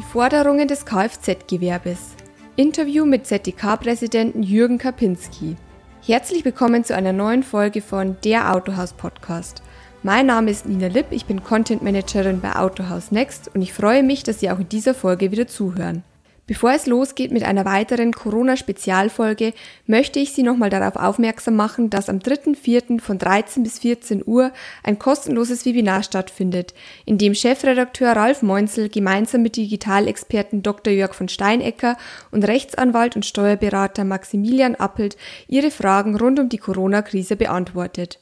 Die Forderungen des Kfz-Gewerbes. Interview mit ZDK-Präsidenten Jürgen Kapinski. Herzlich willkommen zu einer neuen Folge von Der Autohaus Podcast. Mein Name ist Nina Lipp, ich bin Content Managerin bei Autohaus Next und ich freue mich, dass Sie auch in dieser Folge wieder zuhören. Bevor es losgeht mit einer weiteren Corona-Spezialfolge, möchte ich Sie nochmal darauf aufmerksam machen, dass am 3.4. von 13 bis 14 Uhr ein kostenloses Webinar stattfindet, in dem Chefredakteur Ralf Meunzel gemeinsam mit Digitalexperten Dr. Jörg von Steinecker und Rechtsanwalt und Steuerberater Maximilian Appelt ihre Fragen rund um die Corona-Krise beantwortet.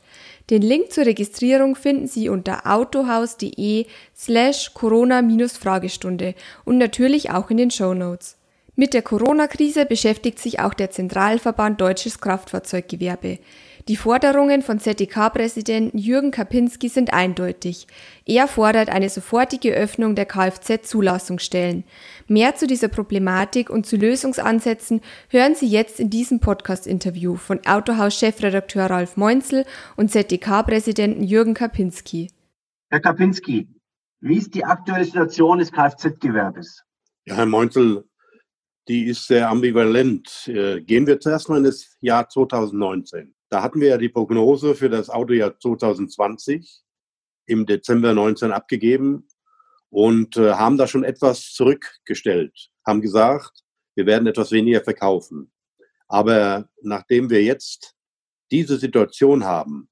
Den Link zur Registrierung finden Sie unter autohaus.de slash Corona-Fragestunde und natürlich auch in den Show Notes. Mit der Corona-Krise beschäftigt sich auch der Zentralverband Deutsches Kraftfahrzeuggewerbe. Die Forderungen von ZDK-Präsident Jürgen Kapinski sind eindeutig. Er fordert eine sofortige Öffnung der Kfz-Zulassungsstellen. Mehr zu dieser Problematik und zu Lösungsansätzen hören Sie jetzt in diesem Podcast-Interview von Autohaus-Chefredakteur Ralf Meunzel und ZDK-Präsidenten Jürgen Kapinski. Herr Kapinski, wie ist die aktuelle Situation des Kfz-Gewerbes? Ja, Herr Meunzel, die ist sehr ambivalent. Äh, gehen wir zuerst mal in das Jahr 2019. Da hatten wir ja die Prognose für das Autojahr 2020 im Dezember 19 abgegeben und äh, haben da schon etwas zurückgestellt, haben gesagt, wir werden etwas weniger verkaufen. Aber nachdem wir jetzt diese Situation haben,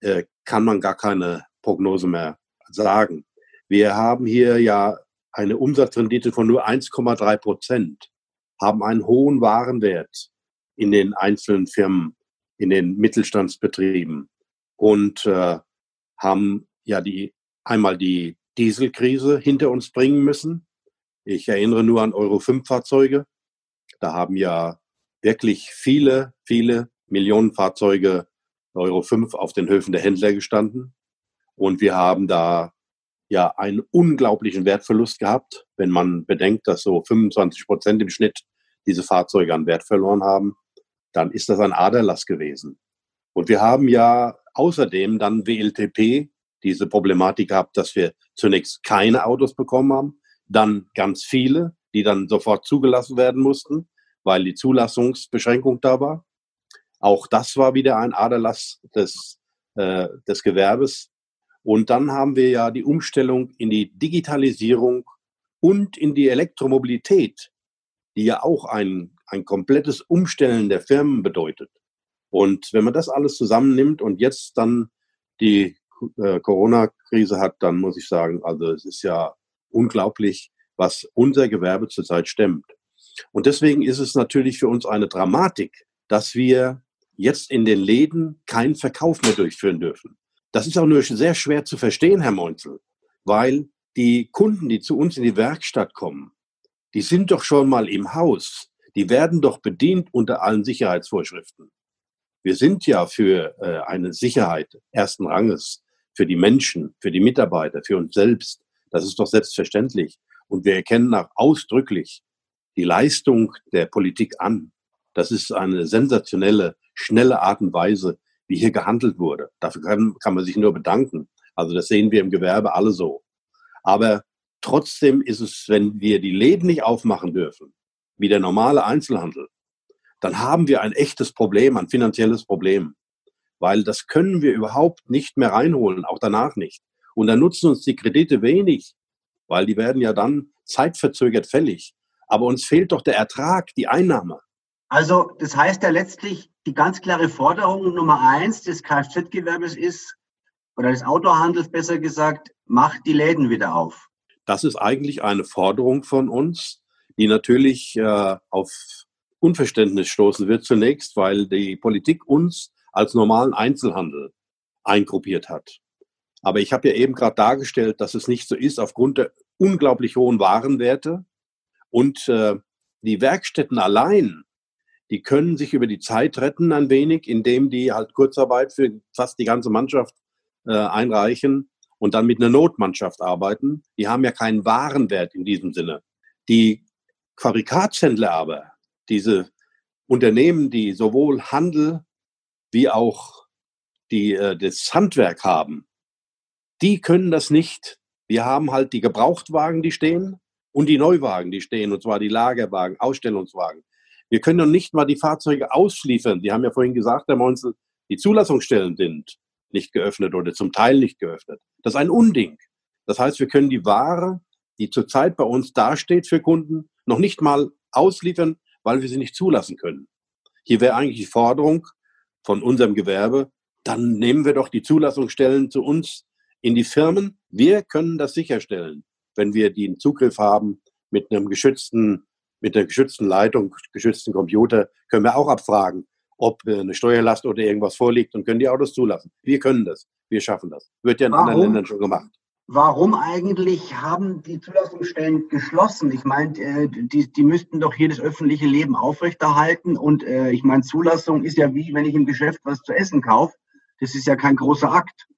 äh, kann man gar keine Prognose mehr sagen. Wir haben hier ja eine Umsatzrendite von nur 1,3 Prozent, haben einen hohen Warenwert in den einzelnen Firmen in den Mittelstandsbetrieben und äh, haben ja die einmal die Dieselkrise hinter uns bringen müssen. Ich erinnere nur an Euro 5 Fahrzeuge. Da haben ja wirklich viele, viele Millionen Fahrzeuge Euro 5 auf den Höfen der Händler gestanden. Und wir haben da ja einen unglaublichen Wertverlust gehabt, wenn man bedenkt, dass so 25 Prozent im Schnitt diese Fahrzeuge an Wert verloren haben dann ist das ein Aderlass gewesen. Und wir haben ja außerdem dann WLTP diese Problematik gehabt, dass wir zunächst keine Autos bekommen haben, dann ganz viele, die dann sofort zugelassen werden mussten, weil die Zulassungsbeschränkung da war. Auch das war wieder ein Aderlass des, äh, des Gewerbes. Und dann haben wir ja die Umstellung in die Digitalisierung und in die Elektromobilität, die ja auch ein ein komplettes Umstellen der Firmen bedeutet. Und wenn man das alles zusammennimmt und jetzt dann die äh, Corona-Krise hat, dann muss ich sagen, also es ist ja unglaublich, was unser Gewerbe zurzeit stemmt. Und deswegen ist es natürlich für uns eine Dramatik, dass wir jetzt in den Läden keinen Verkauf mehr durchführen dürfen. Das ist auch nur sehr schwer zu verstehen, Herr Meunzel, weil die Kunden, die zu uns in die Werkstatt kommen, die sind doch schon mal im Haus die werden doch bedient unter allen Sicherheitsvorschriften. Wir sind ja für äh, eine Sicherheit ersten Ranges, für die Menschen, für die Mitarbeiter, für uns selbst. Das ist doch selbstverständlich. Und wir erkennen auch ausdrücklich die Leistung der Politik an. Das ist eine sensationelle, schnelle Art und Weise, wie hier gehandelt wurde. Dafür kann, kann man sich nur bedanken. Also das sehen wir im Gewerbe alle so. Aber trotzdem ist es, wenn wir die Läden nicht aufmachen dürfen, wie der normale Einzelhandel, dann haben wir ein echtes Problem, ein finanzielles Problem. Weil das können wir überhaupt nicht mehr reinholen, auch danach nicht. Und dann nutzen uns die Kredite wenig, weil die werden ja dann zeitverzögert fällig. Aber uns fehlt doch der Ertrag, die Einnahme. Also das heißt ja letztlich, die ganz klare Forderung Nummer eins des Kfz-Gewerbes ist, oder des Autohandels besser gesagt, macht die Läden wieder auf. Das ist eigentlich eine Forderung von uns, die natürlich äh, auf Unverständnis stoßen wird zunächst, weil die Politik uns als normalen Einzelhandel eingruppiert hat. Aber ich habe ja eben gerade dargestellt, dass es nicht so ist aufgrund der unglaublich hohen Warenwerte und äh, die Werkstätten allein, die können sich über die Zeit retten ein wenig, indem die halt Kurzarbeit für fast die ganze Mannschaft äh, einreichen und dann mit einer Notmannschaft arbeiten. Die haben ja keinen Warenwert in diesem Sinne. Die Fabrikatshändler aber, diese Unternehmen, die sowohl Handel wie auch die, äh, das Handwerk haben, die können das nicht. Wir haben halt die Gebrauchtwagen, die stehen Und die Neuwagen, die stehen, und zwar die Lagerwagen, Ausstellungswagen. Wir können noch nicht mal die Fahrzeuge ausliefern. Die haben ja vorhin gesagt, Herr Monzel, die Zulassungsstellen sind nicht geöffnet oder zum Teil nicht geöffnet. Das ist ein Unding. Das heißt, wir können die Ware, die zurzeit bei uns dasteht für Kunden, noch nicht mal ausliefern, weil wir sie nicht zulassen können. Hier wäre eigentlich die Forderung von unserem Gewerbe, dann nehmen wir doch die Zulassungsstellen zu uns in die Firmen. Wir können das sicherstellen, wenn wir den Zugriff haben mit einem geschützten, mit der geschützten Leitung, geschützten Computer, können wir auch abfragen, ob eine Steuerlast oder irgendwas vorliegt und können die Autos zulassen. Wir können das. Wir schaffen das. Wird ja in Warum? anderen Ländern schon gemacht. Warum eigentlich haben die Zulassungsstellen geschlossen? Ich meine, äh, die, die müssten doch hier das öffentliche Leben aufrechterhalten. Und äh, ich meine, Zulassung ist ja wie, wenn ich im Geschäft was zu essen kaufe. Das ist ja kein großer Akt.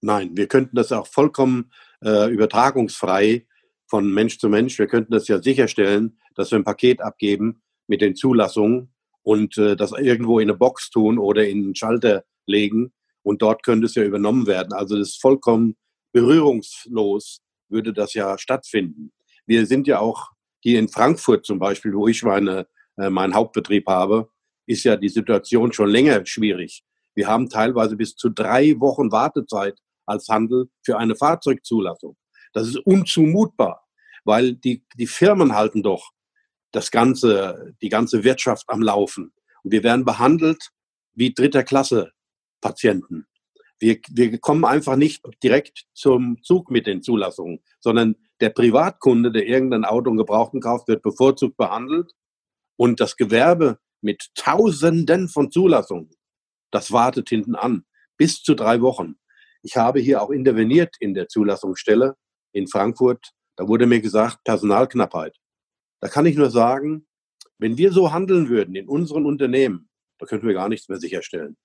Nein, wir könnten das auch vollkommen äh, übertragungsfrei von Mensch zu Mensch. Wir könnten das ja sicherstellen, dass wir ein Paket abgeben mit den Zulassungen und äh, das irgendwo in eine Box tun oder in einen Schalter legen und dort könnte es ja übernommen werden. Also das ist vollkommen berührungslos würde das ja stattfinden. Wir sind ja auch hier in Frankfurt zum Beispiel, wo ich meine, äh, meinen Hauptbetrieb habe, ist ja die Situation schon länger schwierig. Wir haben teilweise bis zu drei Wochen Wartezeit als Handel für eine Fahrzeugzulassung. Das ist unzumutbar, weil die, die Firmen halten doch das ganze, die ganze Wirtschaft am Laufen. Und wir werden behandelt wie dritter Klasse Patienten. Wir, wir kommen einfach nicht direkt zum Zug mit den Zulassungen, sondern der Privatkunde, der irgendein Auto und Gebrauchten kauft, wird bevorzugt behandelt. Und das Gewerbe mit Tausenden von Zulassungen, das wartet hinten an. Bis zu drei Wochen. Ich habe hier auch interveniert in der Zulassungsstelle in Frankfurt. Da wurde mir gesagt, Personalknappheit. Da kann ich nur sagen, wenn wir so handeln würden in unseren Unternehmen, da könnten wir gar nichts mehr sicherstellen.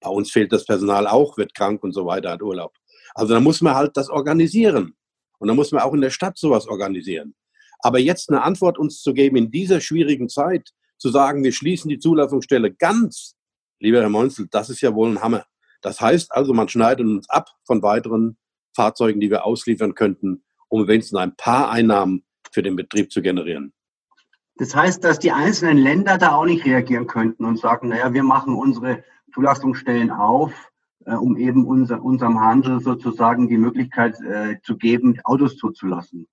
Bei uns fehlt das Personal auch, wird krank und so weiter, hat Urlaub. Also da muss man halt das organisieren. Und da muss man auch in der Stadt sowas organisieren. Aber jetzt eine Antwort uns zu geben in dieser schwierigen Zeit, zu sagen, wir schließen die Zulassungsstelle ganz, lieber Herr Monzel, das ist ja wohl ein Hammer. Das heißt also, man schneidet uns ab von weiteren Fahrzeugen, die wir ausliefern könnten, um wenigstens ein paar Einnahmen für den Betrieb zu generieren. Das heißt, dass die einzelnen Länder da auch nicht reagieren könnten und sagen, naja, wir machen unsere Zulassungsstellen auf, äh, um eben unser, unserem Handel sozusagen die Möglichkeit äh, zu geben, Autos zuzulassen.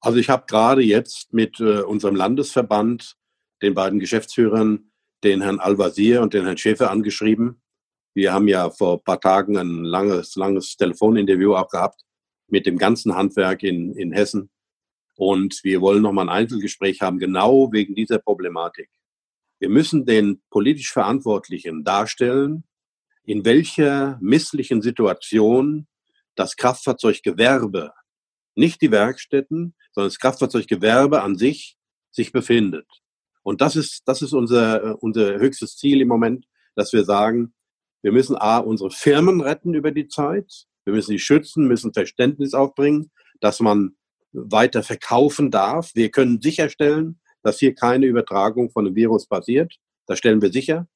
Also ich habe gerade jetzt mit äh, unserem Landesverband, den beiden Geschäftsführern, den Herrn Al-Wazir und den Herrn Schäfer angeschrieben. Wir haben ja vor ein paar Tagen ein langes, langes Telefoninterview auch gehabt mit dem ganzen Handwerk in, in Hessen und wir wollen nochmal ein Einzelgespräch haben, genau wegen dieser Problematik. Wir müssen den politisch Verantwortlichen darstellen, in welcher misslichen Situation das Kraftfahrzeuggewerbe, nicht die Werkstätten, sondern das Kraftfahrzeuggewerbe an sich sich befindet. Und das ist, das ist unser, unser höchstes Ziel im Moment, dass wir sagen, wir müssen A, unsere Firmen retten über die Zeit. Wir müssen sie schützen, müssen Verständnis aufbringen, dass man weiter verkaufen darf. Wir können sicherstellen, dass hier keine Übertragung von einem Virus passiert. Das stellen wir sicher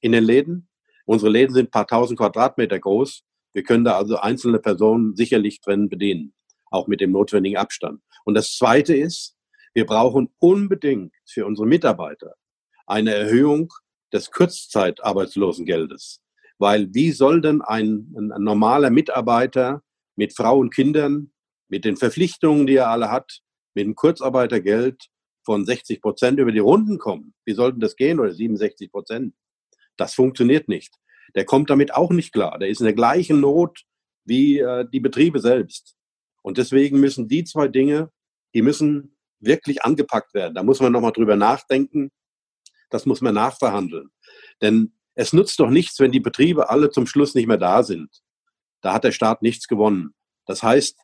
in den Läden. Unsere Läden sind ein paar tausend Quadratmeter groß. Wir können da also einzelne Personen sicherlich drin bedienen, auch mit dem notwendigen Abstand. Und das Zweite ist, wir brauchen unbedingt für unsere Mitarbeiter eine Erhöhung des Kurzzeitarbeitslosengeldes. Weil wie soll denn ein, ein normaler Mitarbeiter mit Frau und Kindern mit den Verpflichtungen, die er alle hat, mit dem Kurzarbeitergeld von 60 Prozent über die Runden kommen. Wie sollten das gehen? Oder 67 Prozent? Das funktioniert nicht. Der kommt damit auch nicht klar. Der ist in der gleichen Not wie äh, die Betriebe selbst. Und deswegen müssen die zwei Dinge, die müssen wirklich angepackt werden. Da muss man nochmal drüber nachdenken. Das muss man nachverhandeln. Denn es nutzt doch nichts, wenn die Betriebe alle zum Schluss nicht mehr da sind. Da hat der Staat nichts gewonnen. Das heißt,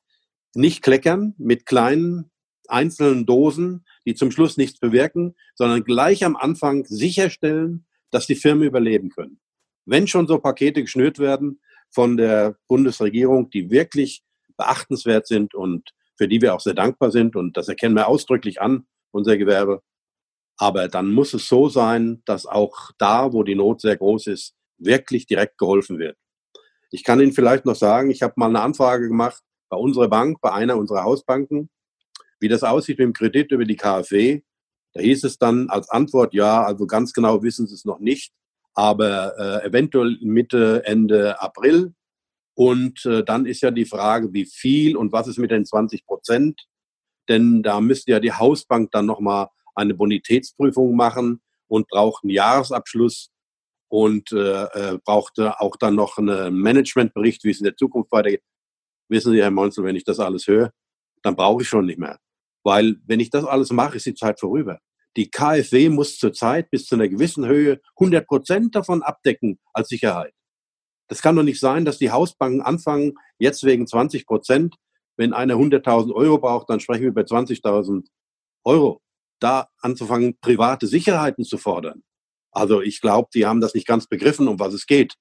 nicht kleckern mit kleinen einzelnen Dosen, die zum Schluss nichts bewirken, sondern gleich am Anfang sicherstellen, dass die Firmen überleben können. Wenn schon so Pakete geschnürt werden von der Bundesregierung, die wirklich beachtenswert sind und für die wir auch sehr dankbar sind, und das erkennen wir ausdrücklich an, unser Gewerbe, aber dann muss es so sein, dass auch da, wo die Not sehr groß ist, wirklich direkt geholfen wird. Ich kann Ihnen vielleicht noch sagen, ich habe mal eine Anfrage gemacht bei unserer Bank, bei einer unserer Hausbanken. Wie das aussieht mit dem Kredit über die KfW, da hieß es dann als Antwort, ja, also ganz genau wissen sie es noch nicht, aber äh, eventuell Mitte, Ende April. Und äh, dann ist ja die Frage, wie viel und was ist mit den 20 Prozent? Denn da müsste ja die Hausbank dann nochmal eine Bonitätsprüfung machen und braucht einen Jahresabschluss und äh, äh, brauchte auch dann noch einen Managementbericht, wie es in der Zukunft weitergeht. Wissen Sie, Herr Monzel, wenn ich das alles höre, dann brauche ich schon nicht mehr. Weil wenn ich das alles mache, ist die Zeit vorüber. Die KfW muss zurzeit bis zu einer gewissen Höhe 100 Prozent davon abdecken als Sicherheit. Das kann doch nicht sein, dass die Hausbanken anfangen, jetzt wegen 20 Prozent, wenn einer 100.000 Euro braucht, dann sprechen wir über 20.000 Euro, da anzufangen, private Sicherheiten zu fordern. Also ich glaube, die haben das nicht ganz begriffen, um was es geht.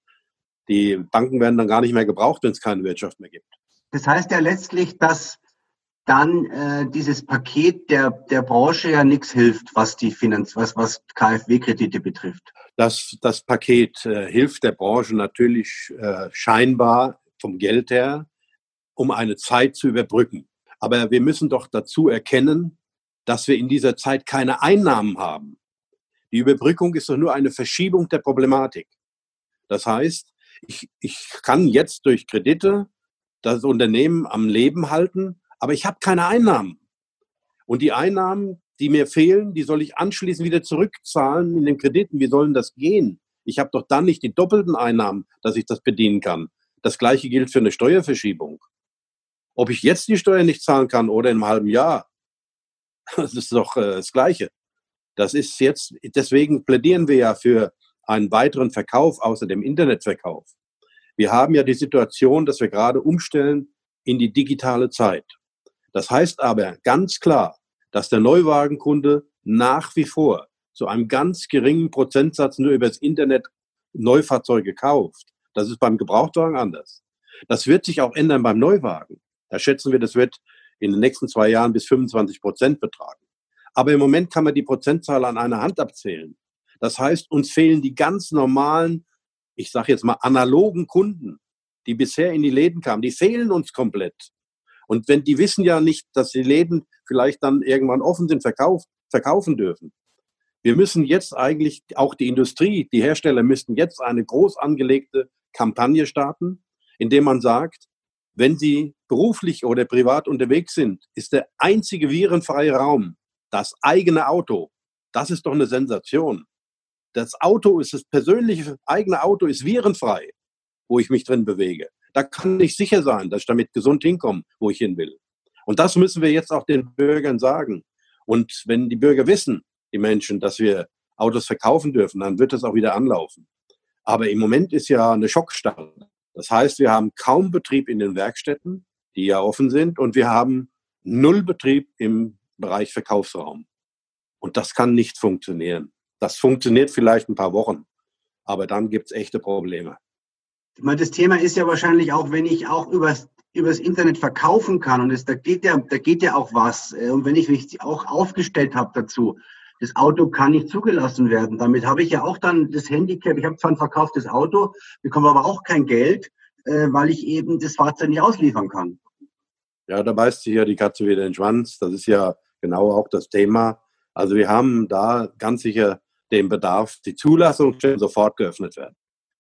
Die Banken werden dann gar nicht mehr gebraucht, wenn es keine Wirtschaft mehr gibt. Das heißt ja letztlich, dass dann äh, dieses Paket der, der Branche ja nichts hilft, was die Finanz, was, was KfW-Kredite betrifft. Das, das Paket äh, hilft der Branche natürlich äh, scheinbar vom Geld her, um eine Zeit zu überbrücken. Aber wir müssen doch dazu erkennen, dass wir in dieser Zeit keine Einnahmen haben. Die Überbrückung ist doch nur eine Verschiebung der Problematik. Das heißt, ich, ich kann jetzt durch Kredite das Unternehmen am Leben halten, aber ich habe keine Einnahmen. Und die Einnahmen, die mir fehlen, die soll ich anschließend wieder zurückzahlen in den Krediten. Wie sollen das gehen? Ich habe doch dann nicht die doppelten Einnahmen, dass ich das bedienen kann. Das gleiche gilt für eine Steuerverschiebung. Ob ich jetzt die Steuer nicht zahlen kann oder in einem halben Jahr, das ist doch äh, das Gleiche. Das ist jetzt, deswegen plädieren wir ja für einen weiteren Verkauf außer dem Internetverkauf. Wir haben ja die Situation, dass wir gerade umstellen in die digitale Zeit. Das heißt aber ganz klar, dass der Neuwagenkunde nach wie vor zu einem ganz geringen Prozentsatz nur übers Internet Neufahrzeuge kauft. Das ist beim Gebrauchtwagen anders. Das wird sich auch ändern beim Neuwagen. Da schätzen wir, das wird in den nächsten zwei Jahren bis 25 Prozent betragen. Aber im Moment kann man die Prozentzahl an einer Hand abzählen. Das heißt, uns fehlen die ganz normalen, ich sage jetzt mal analogen Kunden, die bisher in die Läden kamen. Die fehlen uns komplett. Und wenn die wissen ja nicht, dass die Läden vielleicht dann irgendwann offen sind, verkauf, verkaufen dürfen. Wir müssen jetzt eigentlich, auch die Industrie, die Hersteller müssten jetzt eine groß angelegte Kampagne starten, indem man sagt, wenn Sie beruflich oder privat unterwegs sind, ist der einzige virenfreie Raum das eigene Auto. Das ist doch eine Sensation. Das Auto ist das persönliche eigene Auto ist virenfrei, wo ich mich drin bewege. Da kann ich sicher sein, dass ich damit gesund hinkomme, wo ich hin will. Und das müssen wir jetzt auch den Bürgern sagen. Und wenn die Bürger wissen, die Menschen, dass wir Autos verkaufen dürfen, dann wird es auch wieder anlaufen. Aber im Moment ist ja eine Schockstarre. Das heißt, wir haben kaum Betrieb in den Werkstätten, die ja offen sind, und wir haben null Betrieb im Bereich Verkaufsraum. Und das kann nicht funktionieren. Das funktioniert vielleicht ein paar Wochen, aber dann gibt es echte Probleme. Das Thema ist ja wahrscheinlich auch, wenn ich auch übers, übers Internet verkaufen kann und es, da, geht ja, da geht ja auch was. Äh, und wenn ich mich auch aufgestellt habe dazu, das Auto kann nicht zugelassen werden. Damit habe ich ja auch dann das Handicap. Ich habe zwar ein verkauftes Auto, bekomme aber auch kein Geld, äh, weil ich eben das Fahrzeug nicht ausliefern kann. Ja, da beißt sich ja die Katze wieder in den Schwanz. Das ist ja genau auch das Thema. Also wir haben da ganz sicher den Bedarf, die Zulassungsstellen sofort geöffnet werden.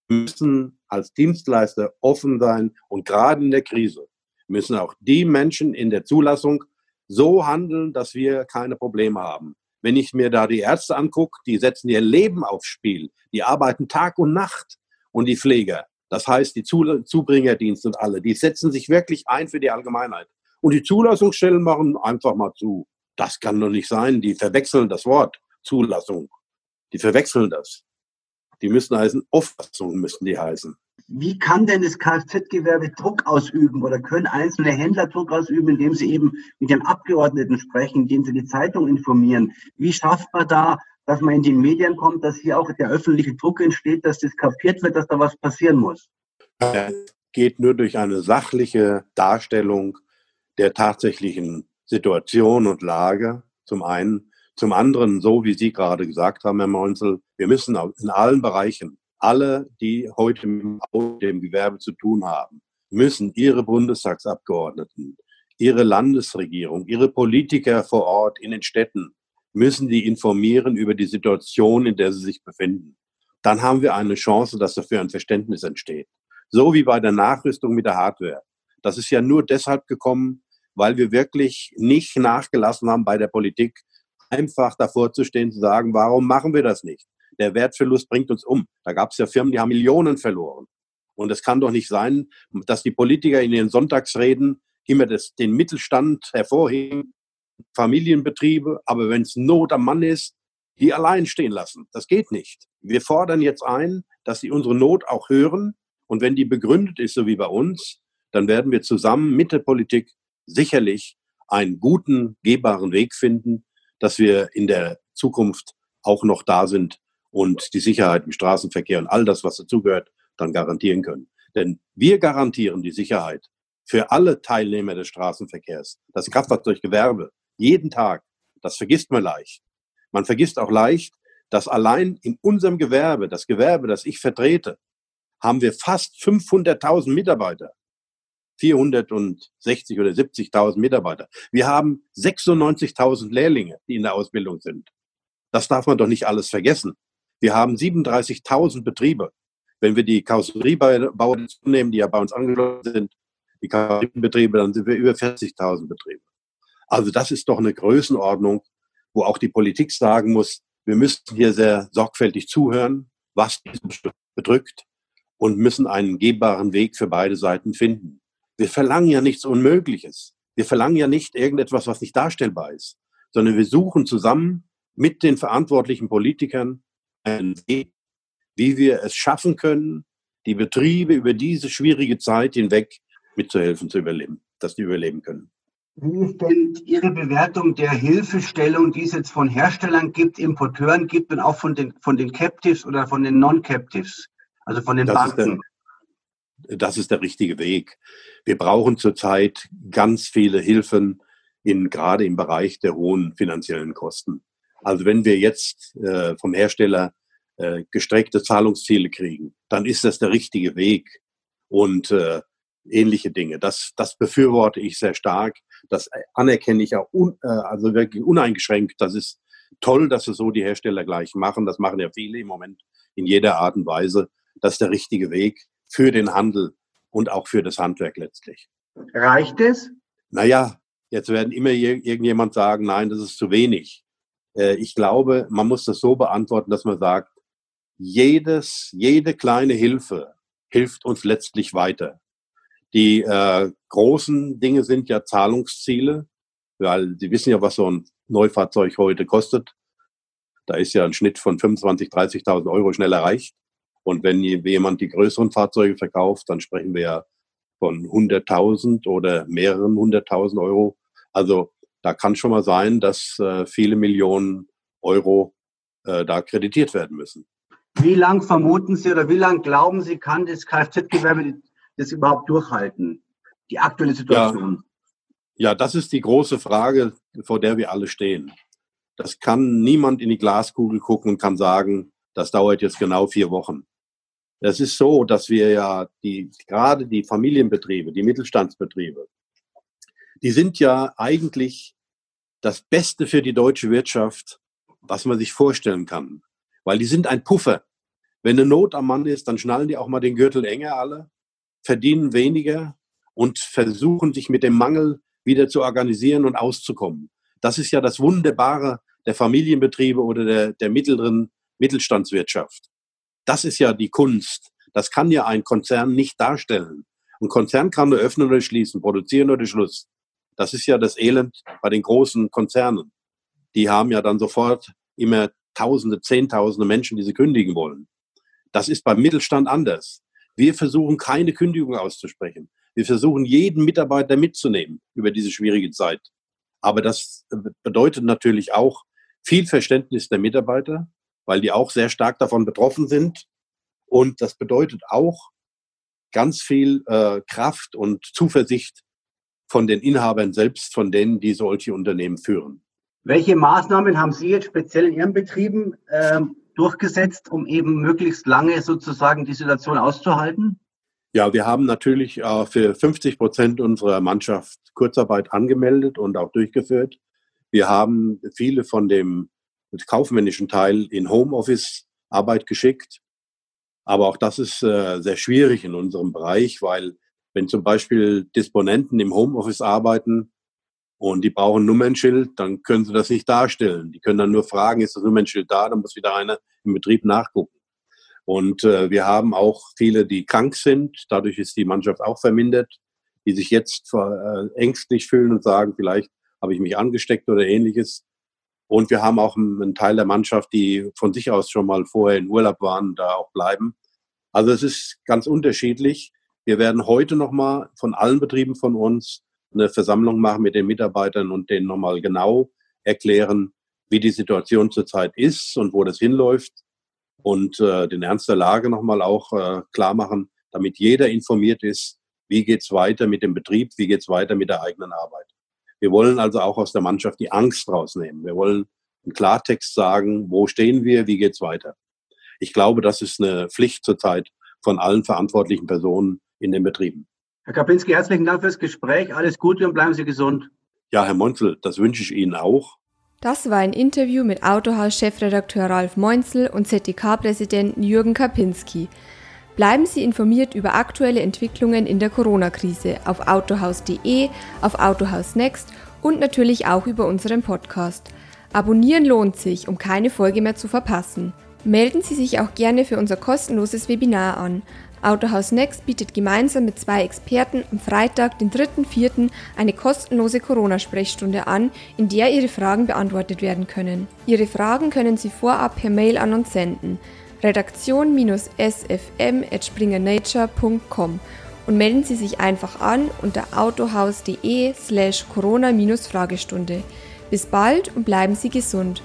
Müssen als Dienstleister offen sein und gerade in der Krise müssen auch die Menschen in der Zulassung so handeln, dass wir keine Probleme haben. Wenn ich mir da die Ärzte angucke, die setzen ihr Leben aufs Spiel. Die arbeiten Tag und Nacht. Und die Pfleger, das heißt die Zubringerdienste und alle, die setzen sich wirklich ein für die Allgemeinheit. Und die Zulassungsstellen machen einfach mal zu. Das kann doch nicht sein. Die verwechseln das Wort Zulassung. Die verwechseln das. Die müssen heißen, Auffassungen müssen die heißen. Wie kann denn das Kfz-Gewerbe Druck ausüben oder können einzelne Händler Druck ausüben, indem sie eben mit den Abgeordneten sprechen, indem sie die Zeitung informieren? Wie schafft man da, dass man in die Medien kommt, dass hier auch der öffentliche Druck entsteht, dass das kapiert wird, dass da was passieren muss? Das geht nur durch eine sachliche Darstellung der tatsächlichen Situation und Lage, zum einen. Zum anderen, so wie Sie gerade gesagt haben, Herr Meunzel, wir müssen in allen Bereichen, alle, die heute mit dem Gewerbe zu tun haben, müssen ihre Bundestagsabgeordneten, Ihre Landesregierung, Ihre Politiker vor Ort in den Städten müssen die informieren über die Situation, in der sie sich befinden. Dann haben wir eine Chance, dass dafür ein Verständnis entsteht. So wie bei der Nachrüstung mit der Hardware. Das ist ja nur deshalb gekommen, weil wir wirklich nicht nachgelassen haben bei der Politik, einfach davor zu stehen, zu sagen, warum machen wir das nicht? Der Wertverlust bringt uns um. Da gab es ja Firmen, die haben Millionen verloren. Und es kann doch nicht sein, dass die Politiker in ihren Sonntagsreden immer das, den Mittelstand hervorheben, Familienbetriebe, aber wenn es Not am Mann ist, die allein stehen lassen. Das geht nicht. Wir fordern jetzt ein, dass sie unsere Not auch hören. Und wenn die begründet ist, so wie bei uns, dann werden wir zusammen mit der Politik sicherlich einen guten, gehbaren Weg finden, dass wir in der Zukunft auch noch da sind und die Sicherheit im Straßenverkehr und all das, was dazugehört, dann garantieren können. Denn wir garantieren die Sicherheit für alle Teilnehmer des Straßenverkehrs. Das Kraftfahrzeuggewerbe, jeden Tag. Das vergisst man leicht. Man vergisst auch leicht, dass allein in unserem Gewerbe, das Gewerbe, das ich vertrete, haben wir fast 500.000 Mitarbeiter. 460 oder 70.000 Mitarbeiter. Wir haben 96.000 Lehrlinge, die in der Ausbildung sind. Das darf man doch nicht alles vergessen. Wir haben 37.000 Betriebe. Wenn wir die Karosseriebauer nehmen, die ja bei uns angeschlossen sind, die Karosseriebaubetriebe, dann sind wir über 40.000 Betriebe. Also das ist doch eine Größenordnung, wo auch die Politik sagen muss, wir müssen hier sehr sorgfältig zuhören, was bedrückt und müssen einen gehbaren Weg für beide Seiten finden. Wir verlangen ja nichts Unmögliches. Wir verlangen ja nicht irgendetwas, was nicht darstellbar ist, sondern wir suchen zusammen mit den verantwortlichen Politikern einen Weg, wie wir es schaffen können, die Betriebe über diese schwierige Zeit hinweg mitzuhelfen zu überleben, dass die überleben können. Wie ist denn Ihre Bewertung der Hilfestellung, die es jetzt von Herstellern gibt, Importeuren gibt und auch von den, von den Captives oder von den Non-Captives, also von den das Banken? Das ist der richtige Weg. Wir brauchen zurzeit ganz viele Hilfen, in, gerade im Bereich der hohen finanziellen Kosten. Also wenn wir jetzt äh, vom Hersteller äh, gestreckte Zahlungsziele kriegen, dann ist das der richtige Weg. Und äh, ähnliche Dinge. Das, das befürworte ich sehr stark. Das anerkenne ich auch un, äh, also wirklich uneingeschränkt. Das ist toll, dass es so die Hersteller gleich machen. Das machen ja viele im Moment in jeder Art und Weise. Das ist der richtige Weg für den Handel und auch für das Handwerk letztlich. Reicht es? Naja, jetzt werden immer irgendjemand sagen, nein, das ist zu wenig. Äh, ich glaube, man muss das so beantworten, dass man sagt, jedes, jede kleine Hilfe hilft uns letztlich weiter. Die äh, großen Dinge sind ja Zahlungsziele, weil Sie wissen ja, was so ein Neufahrzeug heute kostet. Da ist ja ein Schnitt von 25.000, 30.000 Euro schnell erreicht. Und wenn jemand die größeren Fahrzeuge verkauft, dann sprechen wir ja von 100.000 oder mehreren 100.000 Euro. Also da kann schon mal sein, dass äh, viele Millionen Euro äh, da kreditiert werden müssen. Wie lang vermuten Sie oder wie lang glauben Sie, kann das Kfz-Gewerbe das überhaupt durchhalten? Die aktuelle Situation. Ja. ja, das ist die große Frage, vor der wir alle stehen. Das kann niemand in die Glaskugel gucken und kann sagen, das dauert jetzt genau vier Wochen. Es ist so, dass wir ja die, gerade die Familienbetriebe, die Mittelstandsbetriebe, die sind ja eigentlich das Beste für die deutsche Wirtschaft, was man sich vorstellen kann. Weil die sind ein Puffer. Wenn eine Not am Mann ist, dann schnallen die auch mal den Gürtel enger alle verdienen weniger und versuchen sich mit dem Mangel wieder zu organisieren und auszukommen. Das ist ja das Wunderbare der Familienbetriebe oder der, der mittleren Mittelstandswirtschaft. Das ist ja die Kunst. Das kann ja ein Konzern nicht darstellen. Ein Konzern kann nur öffnen oder schließen, produzieren oder Schluss. Das ist ja das Elend bei den großen Konzernen. Die haben ja dann sofort immer Tausende, Zehntausende Menschen, die sie kündigen wollen. Das ist beim Mittelstand anders. Wir versuchen keine Kündigung auszusprechen. Wir versuchen jeden Mitarbeiter mitzunehmen über diese schwierige Zeit. Aber das bedeutet natürlich auch viel Verständnis der Mitarbeiter, weil die auch sehr stark davon betroffen sind. Und das bedeutet auch ganz viel äh, Kraft und Zuversicht von den Inhabern selbst, von denen, die solche Unternehmen führen. Welche Maßnahmen haben Sie jetzt speziell in Ihren Betrieben ähm, durchgesetzt, um eben möglichst lange sozusagen die Situation auszuhalten? Ja, wir haben natürlich äh, für 50 Prozent unserer Mannschaft Kurzarbeit angemeldet und auch durchgeführt. Wir haben viele von dem kaufmännischen Teil in Homeoffice Arbeit geschickt. Aber auch das ist äh, sehr schwierig in unserem Bereich, weil wenn zum Beispiel Disponenten im Homeoffice arbeiten und die brauchen ein Nummernschild, dann können sie das nicht darstellen. Die können dann nur fragen, ist das Nummernschild da? Dann muss wieder einer im Betrieb nachgucken. Und äh, wir haben auch viele, die krank sind. Dadurch ist die Mannschaft auch vermindert, die sich jetzt äh, ängstlich fühlen und sagen, vielleicht habe ich mich angesteckt oder ähnliches. Und wir haben auch einen Teil der Mannschaft, die von sich aus schon mal vorher in Urlaub waren, da auch bleiben. Also es ist ganz unterschiedlich. Wir werden heute nochmal von allen Betrieben von uns eine Versammlung machen mit den Mitarbeitern und denen nochmal genau erklären, wie die Situation zurzeit ist und wo das hinläuft und äh, den Ernst der Lage nochmal auch äh, klar machen, damit jeder informiert ist, wie geht's weiter mit dem Betrieb, wie geht's weiter mit der eigenen Arbeit. Wir wollen also auch aus der Mannschaft die Angst rausnehmen. Wir wollen im Klartext sagen, wo stehen wir, wie geht's weiter. Ich glaube, das ist eine Pflicht zurzeit von allen verantwortlichen Personen in den Betrieben. Herr Kapinski, herzlichen Dank fürs Gespräch. Alles Gute und bleiben Sie gesund. Ja, Herr Monzel, das wünsche ich Ihnen auch. Das war ein Interview mit Autohaus-Chefredakteur Ralf Meunzel und ZDK-Präsidenten Jürgen Kapinski. Bleiben Sie informiert über aktuelle Entwicklungen in der Corona-Krise auf autohaus.de, auf Autohaus Next und natürlich auch über unseren Podcast. Abonnieren lohnt sich, um keine Folge mehr zu verpassen. Melden Sie sich auch gerne für unser kostenloses Webinar an. Autohaus Next bietet gemeinsam mit zwei Experten am Freitag, den 3.4., eine kostenlose Corona-Sprechstunde an, in der Ihre Fragen beantwortet werden können. Ihre Fragen können Sie vorab per Mail an uns senden. Redaktion-sfm.springernature.com und melden Sie sich einfach an unter autohaus.de slash corona-fragestunde. Bis bald und bleiben Sie gesund.